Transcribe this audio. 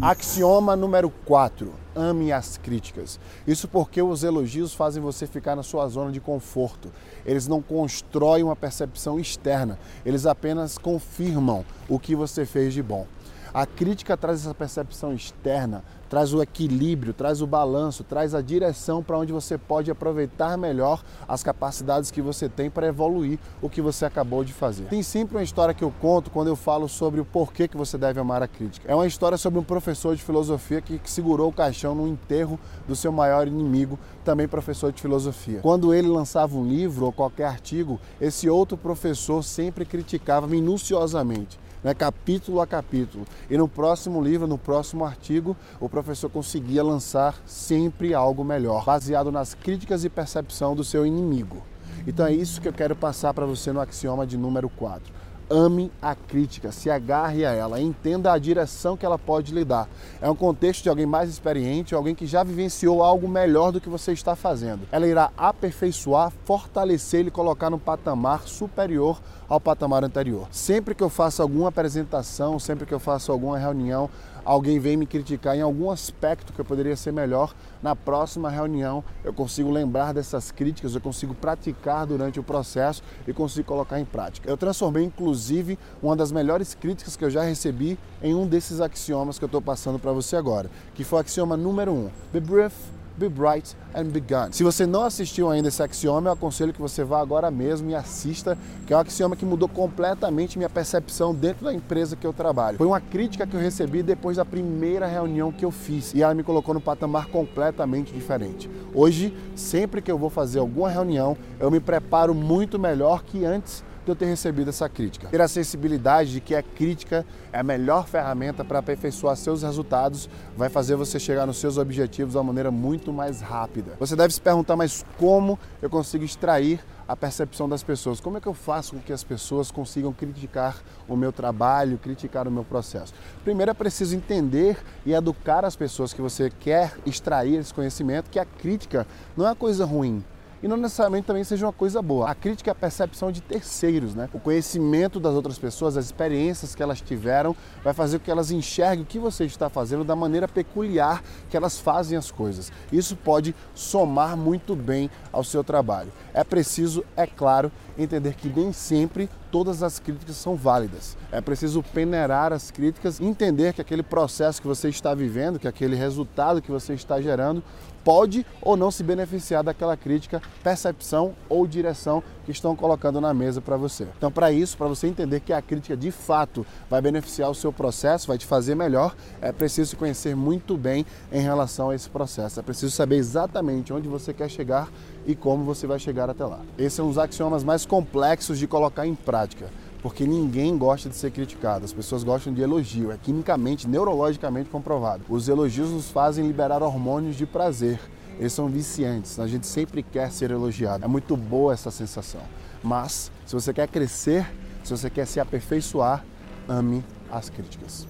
Axioma número 4. Ame as críticas. Isso porque os elogios fazem você ficar na sua zona de conforto. Eles não constroem uma percepção externa, eles apenas confirmam o que você fez de bom. A crítica traz essa percepção externa, traz o equilíbrio, traz o balanço, traz a direção para onde você pode aproveitar melhor as capacidades que você tem para evoluir o que você acabou de fazer. Tem sempre uma história que eu conto quando eu falo sobre o porquê que você deve amar a crítica. É uma história sobre um professor de filosofia que, segurou o caixão no enterro do seu maior inimigo, também professor de filosofia. Quando ele lançava um livro ou qualquer artigo, esse outro professor sempre criticava minuciosamente né, capítulo a capítulo. E no próximo livro, no próximo artigo, o professor conseguia lançar sempre algo melhor, baseado nas críticas e percepção do seu inimigo. Então é isso que eu quero passar para você no axioma de número 4. Ame a crítica, se agarre a ela, entenda a direção que ela pode lhe dar. É um contexto de alguém mais experiente, alguém que já vivenciou algo melhor do que você está fazendo. Ela irá aperfeiçoar, fortalecer e colocar no patamar superior ao patamar anterior. Sempre que eu faço alguma apresentação, sempre que eu faço alguma reunião, alguém vem me criticar em algum aspecto que eu poderia ser melhor, na próxima reunião eu consigo lembrar dessas críticas, eu consigo praticar durante o processo e consigo colocar em prática. Eu transformei inclusive uma das melhores críticas que eu já recebi em um desses axiomas que eu estou passando para você agora, que foi o axioma número 1. Um. Be brief, Be Bright and Be. Se você não assistiu ainda esse axioma, eu aconselho que você vá agora mesmo e assista, que é um axioma que mudou completamente minha percepção dentro da empresa que eu trabalho. Foi uma crítica que eu recebi depois da primeira reunião que eu fiz e ela me colocou no patamar completamente diferente. Hoje, sempre que eu vou fazer alguma reunião, eu me preparo muito melhor que antes de eu ter recebido essa crítica. Ter a sensibilidade de que a crítica é a melhor ferramenta para aperfeiçoar seus resultados, vai fazer você chegar nos seus objetivos de uma maneira muito mais rápida. Você deve se perguntar, mas como eu consigo extrair a percepção das pessoas. Como é que eu faço com que as pessoas consigam criticar o meu trabalho, criticar o meu processo? Primeiro é preciso entender e educar as pessoas que você quer extrair esse conhecimento que a crítica não é uma coisa ruim e não necessariamente também seja uma coisa boa. A crítica é a percepção de terceiros, né? O conhecimento das outras pessoas, as experiências que elas tiveram, vai fazer com que elas enxerguem o que você está fazendo da maneira peculiar que elas fazem as coisas. Isso pode somar muito bem ao seu trabalho. É preciso, é claro, entender que nem sempre todas as críticas são válidas. É preciso peneirar as críticas, entender que aquele processo que você está vivendo, que aquele resultado que você está gerando, pode ou não se beneficiar daquela crítica, percepção ou direção que estão colocando na mesa para você. Então, para isso, para você entender que a crítica de fato vai beneficiar o seu processo, vai te fazer melhor, é preciso conhecer muito bem em relação a esse processo. É preciso saber exatamente onde você quer chegar e como você vai chegar até lá. Esses são os axiomas mais complexos de colocar em prática porque ninguém gosta de ser criticado. As pessoas gostam de elogio, é quimicamente, neurologicamente comprovado. Os elogios nos fazem liberar hormônios de prazer. Eles são viciantes, a gente sempre quer ser elogiado. É muito boa essa sensação. Mas, se você quer crescer, se você quer se aperfeiçoar, ame as críticas.